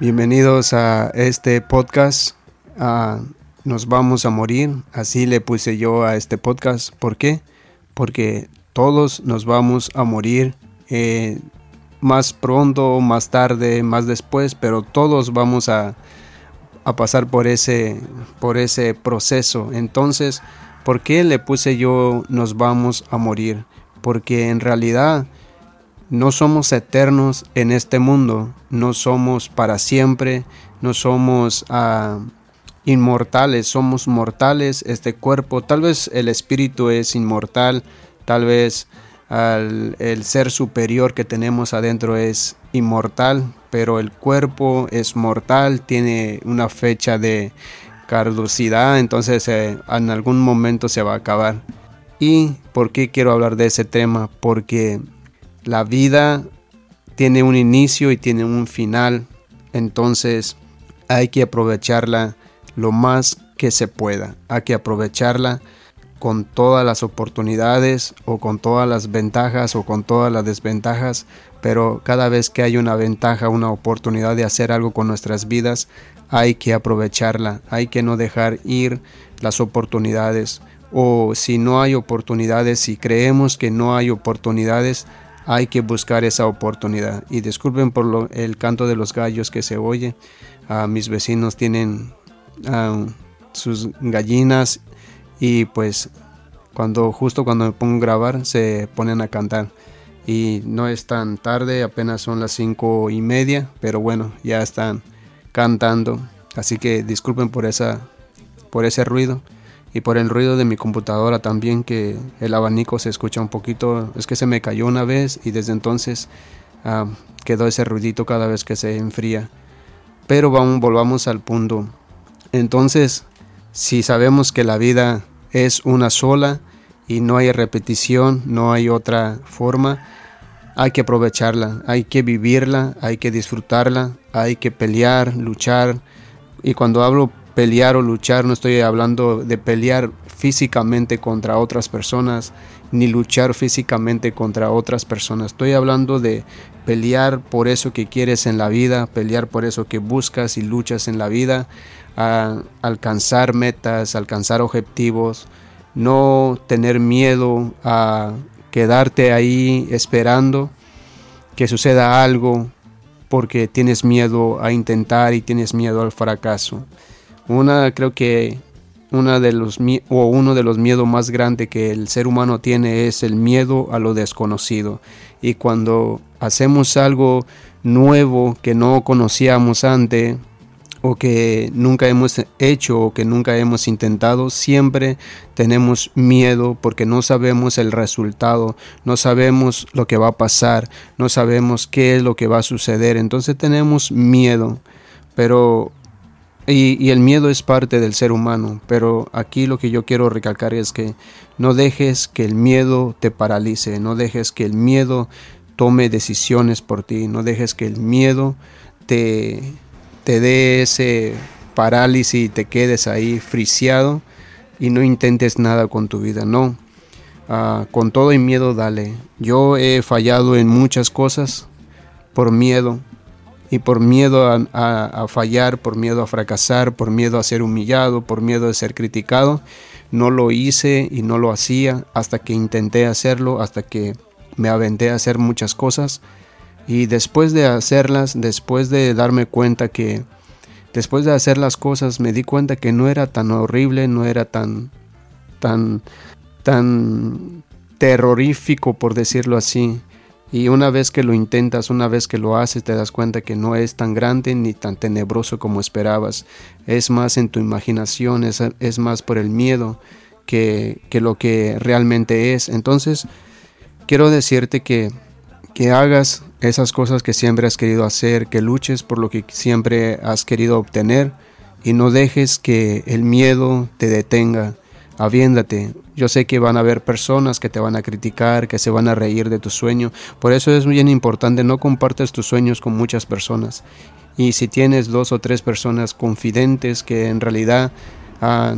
Bienvenidos a este podcast. nos vamos a morir. Así le puse yo a este podcast. ¿Por qué? Porque todos nos vamos a morir. Eh, más pronto, más tarde, más después, pero todos vamos a, a pasar por ese, por ese proceso. Entonces, ¿por qué le puse yo nos vamos a morir? Porque en realidad no somos eternos en este mundo, no somos para siempre, no somos uh, inmortales, somos mortales, este cuerpo, tal vez el espíritu es inmortal, tal vez el ser superior que tenemos adentro es inmortal, pero el cuerpo es mortal, tiene una fecha de caducidad, entonces eh, en algún momento se va a acabar. ¿Y por qué quiero hablar de ese tema? Porque la vida tiene un inicio y tiene un final, entonces hay que aprovecharla lo más que se pueda. Hay que aprovecharla con todas las oportunidades o con todas las ventajas o con todas las desventajas, pero cada vez que hay una ventaja, una oportunidad de hacer algo con nuestras vidas, hay que aprovecharla, hay que no dejar ir las oportunidades o si no hay oportunidades, si creemos que no hay oportunidades, hay que buscar esa oportunidad. Y disculpen por lo, el canto de los gallos que se oye. a mis vecinos tienen sus gallinas y pues cuando justo cuando me pongo a grabar se ponen a cantar. Y no es tan tarde, apenas son las cinco y media, pero bueno, ya están cantando. Así que disculpen por esa por ese ruido y por el ruido de mi computadora también que el abanico se escucha un poquito es que se me cayó una vez y desde entonces ah, quedó ese ruidito cada vez que se enfría. Pero vamos volvamos al punto. Entonces si sabemos que la vida es una sola y no hay repetición no hay otra forma hay que aprovecharla hay que vivirla hay que disfrutarla hay que pelear luchar. Y cuando hablo pelear o luchar, no estoy hablando de pelear físicamente contra otras personas, ni luchar físicamente contra otras personas. Estoy hablando de pelear por eso que quieres en la vida, pelear por eso que buscas y luchas en la vida, a alcanzar metas, alcanzar objetivos, no tener miedo a quedarte ahí esperando que suceda algo porque tienes miedo a intentar y tienes miedo al fracaso. Una creo que una de los o uno de los miedos más grandes que el ser humano tiene es el miedo a lo desconocido. Y cuando hacemos algo nuevo que no conocíamos antes o que nunca hemos hecho o que nunca hemos intentado, siempre tenemos miedo porque no sabemos el resultado, no sabemos lo que va a pasar, no sabemos qué es lo que va a suceder, entonces tenemos miedo. Pero y, el miedo es parte del ser humano, pero aquí lo que yo quiero recalcar es que no dejes que el miedo te paralice, no dejes que el miedo tome decisiones por ti, no dejes que el miedo te, te dé ese parálisis y te quedes ahí friciado y no intentes nada con tu vida, no. Ah, con todo y miedo dale. Yo he fallado en muchas cosas por miedo, y por miedo a, fallar, por miedo a fracasar, por miedo a ser humillado, por miedo a ser criticado, no lo hice y no lo hacía hasta que intenté hacerlo, hasta que me aventé a hacer muchas cosas. Y después de hacerlas, después de darme cuenta que después de hacer las cosas me di cuenta que no era tan horrible, no era tan tan tan terrorífico por decirlo así, y una vez que lo intentas, una vez que lo haces, te das cuenta que no es tan grande ni tan tenebroso como esperabas. Es más en tu imaginación, es, más por el miedo que, que, lo que realmente es. Entonces, quiero decirte que, que hagas esas cosas que siempre has querido hacer, que luches por lo que siempre has querido obtener y no dejes que el miedo te detenga aviéndate. Yo sé que van a haber personas que te van a criticar, que se van a reír de tu sueño. Por eso es bien importante, no compartes tus sueños con muchas personas. Y si tienes dos o tres personas confidentes que en realidad ah,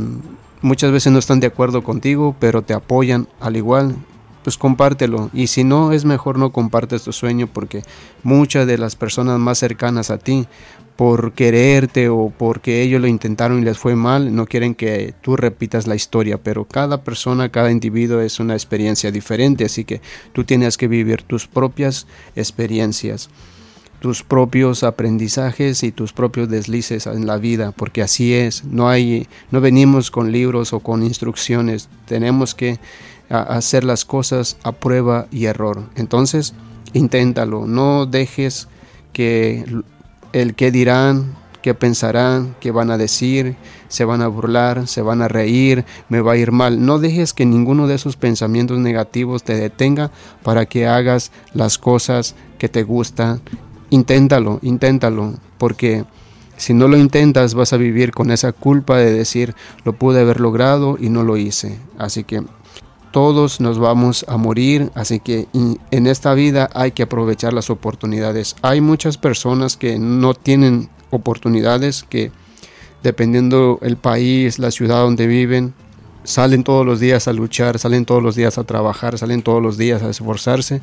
muchas veces no están de acuerdo contigo, pero te apoyan al igual, pues compártelo. Y si no, es mejor no compartes tu sueño porque muchas de las personas más cercanas a ti por quererte o porque ellos lo intentaron y les fue mal, no quieren que tú repitas la historia, pero cada persona, cada individuo es una experiencia diferente, así que tú tienes que vivir tus propias experiencias tus propios aprendizajes y tus propios deslices en la vida, porque así es, no hay no venimos con libros o con instrucciones, tenemos que hacer las cosas a prueba y error. Entonces, inténtalo, no dejes que el que dirán, que pensarán, que van a decir, se van a burlar, se van a reír, me va a ir mal. No dejes que ninguno de esos pensamientos negativos te detenga para que hagas las cosas que te gustan inténtalo, inténtalo, porque si no lo intentas vas a vivir con esa culpa de decir lo pude haber logrado y no lo hice. Así que todos nos vamos a morir, así que en esta vida hay que aprovechar las oportunidades. Hay muchas personas que no tienen oportunidades, que dependiendo el país, la ciudad donde viven, salen todos los días a luchar, salen todos los días a trabajar, salen todos los días a esforzarse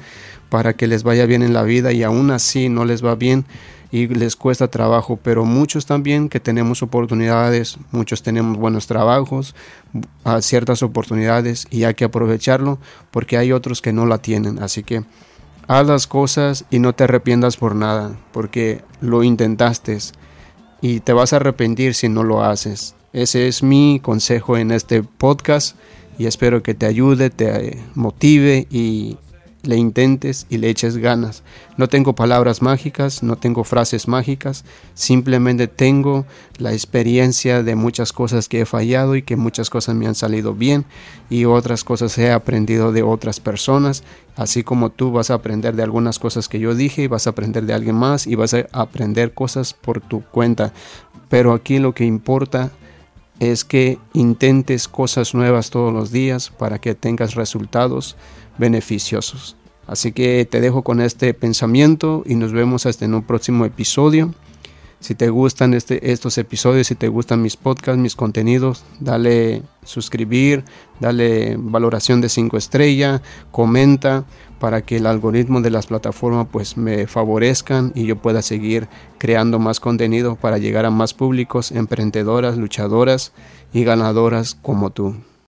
para que les vaya bien en la vida y aún así no les va bien y les cuesta trabajo, pero muchos también que tenemos oportunidades, muchos tenemos buenos trabajos, ciertas oportunidades y hay que aprovecharlo porque hay otros que no la tienen, así que haz las cosas y no te arrepientas por nada, porque lo intentaste y te vas a arrepentir si no lo haces. Ese es mi consejo en este podcast y espero que te ayude, te motive y le intentes y le eches ganas. No tengo palabras mágicas, no tengo frases mágicas, simplemente tengo la experiencia de muchas cosas que he fallado y que muchas cosas me han salido bien y otras cosas he aprendido de otras personas, así como tú vas a aprender de algunas cosas que yo dije y vas a aprender de alguien más y vas a aprender cosas por tu cuenta. Pero aquí lo que importa es que intentes cosas nuevas todos los días para que tengas resultados beneficiosos. Así que te dejo con este pensamiento y nos vemos hasta en un próximo episodio. Si te gustan este, estos episodios, si te gustan mis podcasts, mis contenidos, dale suscribir, dale valoración de 5 estrellas, comenta para que el algoritmo de las plataformas pues me favorezcan y yo pueda seguir creando más contenido para llegar a más públicos, emprendedoras, luchadoras y ganadoras como tú.